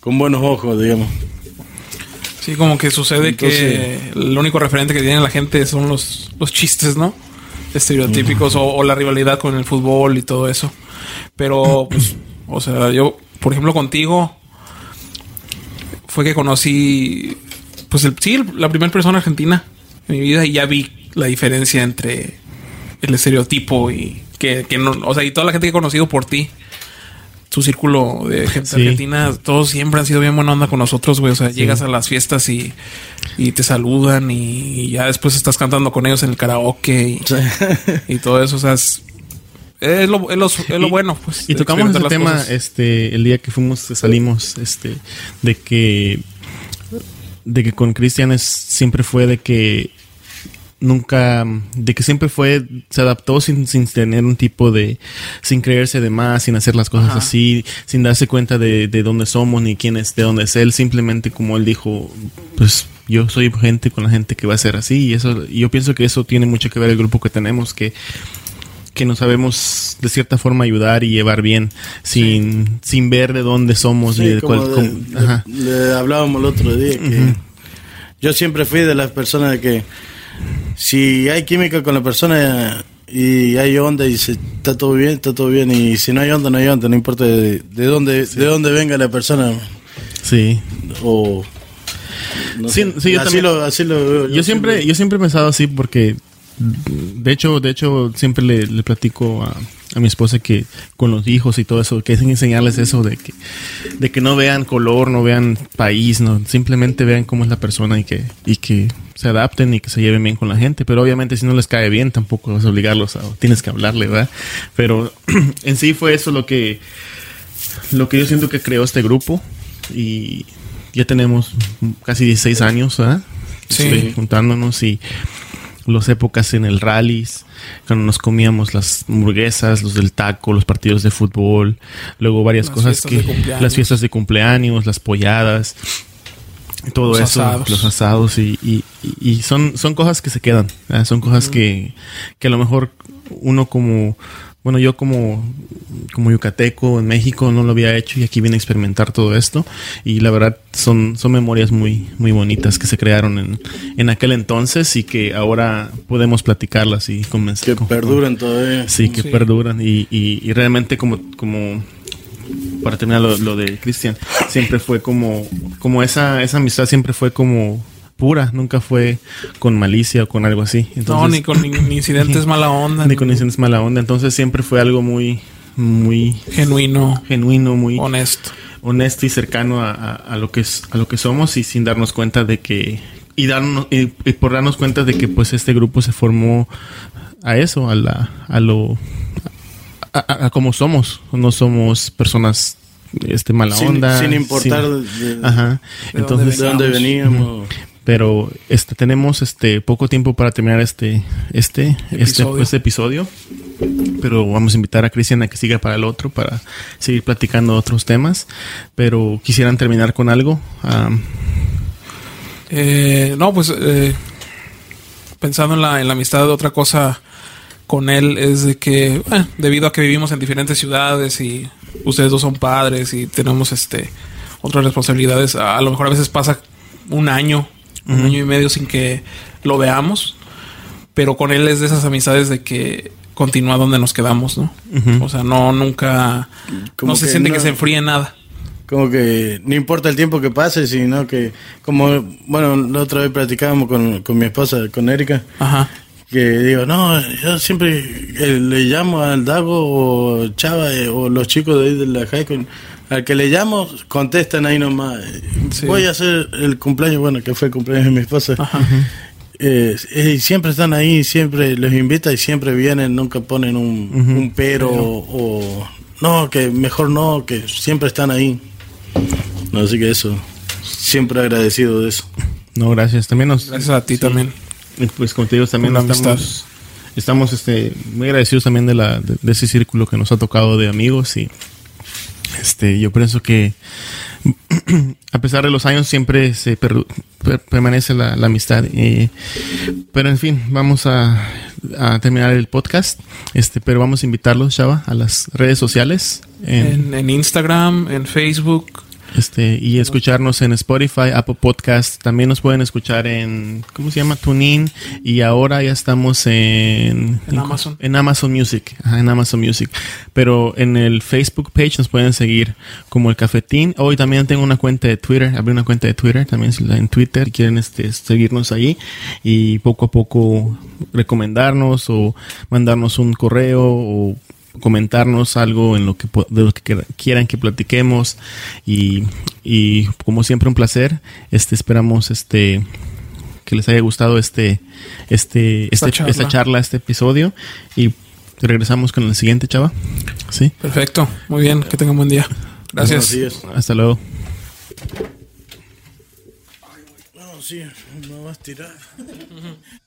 con buenos ojos, digamos. Sí, como que sucede Entonces- que el único referente que tiene la gente son los, los chistes, ¿no? Estereotípicos o, o la rivalidad con el fútbol y todo eso. Pero, pues, o sea, yo, por ejemplo, contigo, fue que conocí, pues, el, sí, la primera persona argentina en mi vida y ya vi la diferencia entre el estereotipo y que, que no, o sea, y toda la gente que he conocido por ti. Tu círculo de gente Sí. argentina, todos siempre han sido bien buena onda con nosotros, güey. O sea, llegas a las fiestas y, y te saludan y, ya después estás cantando con ellos en el karaoke y, y todo eso. O sea, es, es lo, es lo- es lo Y- bueno, pues. Y tocamos las tema cosas. este el día que fuimos, salimos, este, de que de que con Cristian siempre fue de que nunca, de que siempre fue, se adaptó sin, sin tener un tipo de, sin creerse de más, sin hacer las cosas así, sin darse cuenta de, de dónde somos ni quién es, de dónde es él, simplemente como él dijo, pues yo soy gente con la gente que va a ser así y eso, yo pienso que eso tiene mucho que ver el grupo que tenemos, que que no sabemos de cierta forma ayudar y llevar bien sin, sin ver de dónde somos y de como cuál, de- cómo- le- ajá. le hablábamos el otro día que yo siempre fui de las personas de que si hay química con la persona y hay onda y se, está todo bien, está todo bien y si no hay onda, no hay onda, no importa de, de dónde de dónde venga la persona Sí. o no Sí, sé. sí, yo así también. lo así lo veo. Yo siempre, yo siempre he pensado así porque de hecho, de hecho, siempre le, le platico a, a mi esposa que con los hijos y todo eso, que es enseñarles eso de que, de que no vean color, no vean país, no, simplemente vean cómo es la persona y que, y que se adapten y que se lleven bien con la gente. Pero obviamente si no les cae bien, tampoco vas a obligarlos a, tienes que hablarle, ¿verdad? Pero en sí fue eso lo que, lo que yo siento que creó este grupo y ya tenemos casi 16 años, ¿verdad? Sí. Juntándonos y las épocas en el rallies, cuando nos comíamos las hamburguesas, los del taco, los partidos de fútbol, luego varias Las cosas que las fiestas de cumpleaños, las polladas, todo Los eso, asados. los asados y, y- y- son son cosas que se quedan, son cosas que, que a lo mejor uno como bueno, yo como, como yucateco en México no lo había hecho y aquí vine a experimentar todo esto. Y la verdad son, son memorias muy, muy bonitas que se crearon en, en aquel entonces y que ahora podemos platicarlas y comenzar. que perduran todavía. Sí, que Sí. perduran. Y, y, y realmente como, como para terminar lo, lo de Cristian, siempre fue como, como esa, esa amistad siempre fue como pura, nunca fue con malicia o con algo así. no, Entonces, ni con ni, ni incidentes mala onda. ni con incidentes mala onda. Entonces siempre fue algo muy, muy Genuino, genuino, muy honesto. honesto y cercano a, a- a lo que es, a lo que somos y sin darnos cuenta de que y darnos y, y por darnos cuenta de que pues este grupo se formó a eso, a la, a lo a, a- como somos. No somos personas este mala Sin- onda. sin importar sin- de- ajá. de Entonces, de dónde veníamos. pero este tenemos este poco tiempo para terminar este este este, Episodio. este episodio pero vamos a invitar a Cristian a que siga para el otro para seguir platicando otros temas pero quisieran terminar con algo Am, Eh, no, pues eh, pensando en la, en la amistad, otra cosa con él es de que, bueno, debido a que vivimos en diferentes ciudades y ustedes dos son padres y tenemos este otras responsabilidades, a, a lo mejor a veces pasa un año, un año y medio sin que lo veamos, pero con él es de esas amistades de que continúa donde nos quedamos, ¿no? O sea, no, nunca, Como no se siente no- que se enfríe nada. Como que no importa el tiempo que pase, sino que, como, bueno, la otra vez platicábamos con, con mi esposa, con Erika, Ajá. Que digo, no, yo siempre eh, le llamo al Dago o Chava eh, o los chicos de ahí de la high school, al que le llamo, contestan ahí nomás. Sí. Voy a hacer el cumpleaños, bueno, que fue el cumpleaños de mi esposa. Ajá. Eh, eh, y siempre están ahí, siempre los invita y siempre vienen, nunca ponen un, un pero o no, que mejor no, que siempre están ahí. No, así que eso, siempre agradecido de eso. no gracias también nos Gracias a ti también. Y, Pues como te digo, también estamos, amistad. estamos este, muy agradecidos también de, la, de, de ese círculo que nos ha tocado de amigos y este, yo pienso que a pesar de los años siempre se perdu- per- permanece la, la amistad. eh, pero en fin, vamos a, a terminar el podcast, este, pero vamos a invitarlos, Chava, a las redes sociales. en- En, en Instagram, en Facebook, este, y escucharnos en Spotify, Apple Podcast. También nos pueden escuchar en, ¿cómo se llama? TuneIn. Y ahora ya estamos en, En Amazon. En Amazon Music. Ajá, en Amazon Music. Pero en el Facebook page nos pueden seguir como el Cafetín. Hoy también tengo una cuenta de Twitter. Abrí una cuenta de Twitter también en Twitter. Si quieren este, seguirnos ahí y poco a poco recomendarnos o mandarnos un correo o comentarnos algo en lo que de lo que quieran que platiquemos y, y como siempre un placer este esperamos este que les haya gustado este este Esta este- charla. esta charla este episodio y regresamos con el siguiente chava sí perfecto. Muy bien, que tengan buen día. Gracias. Hasta luego No, sí, me vas a tirar.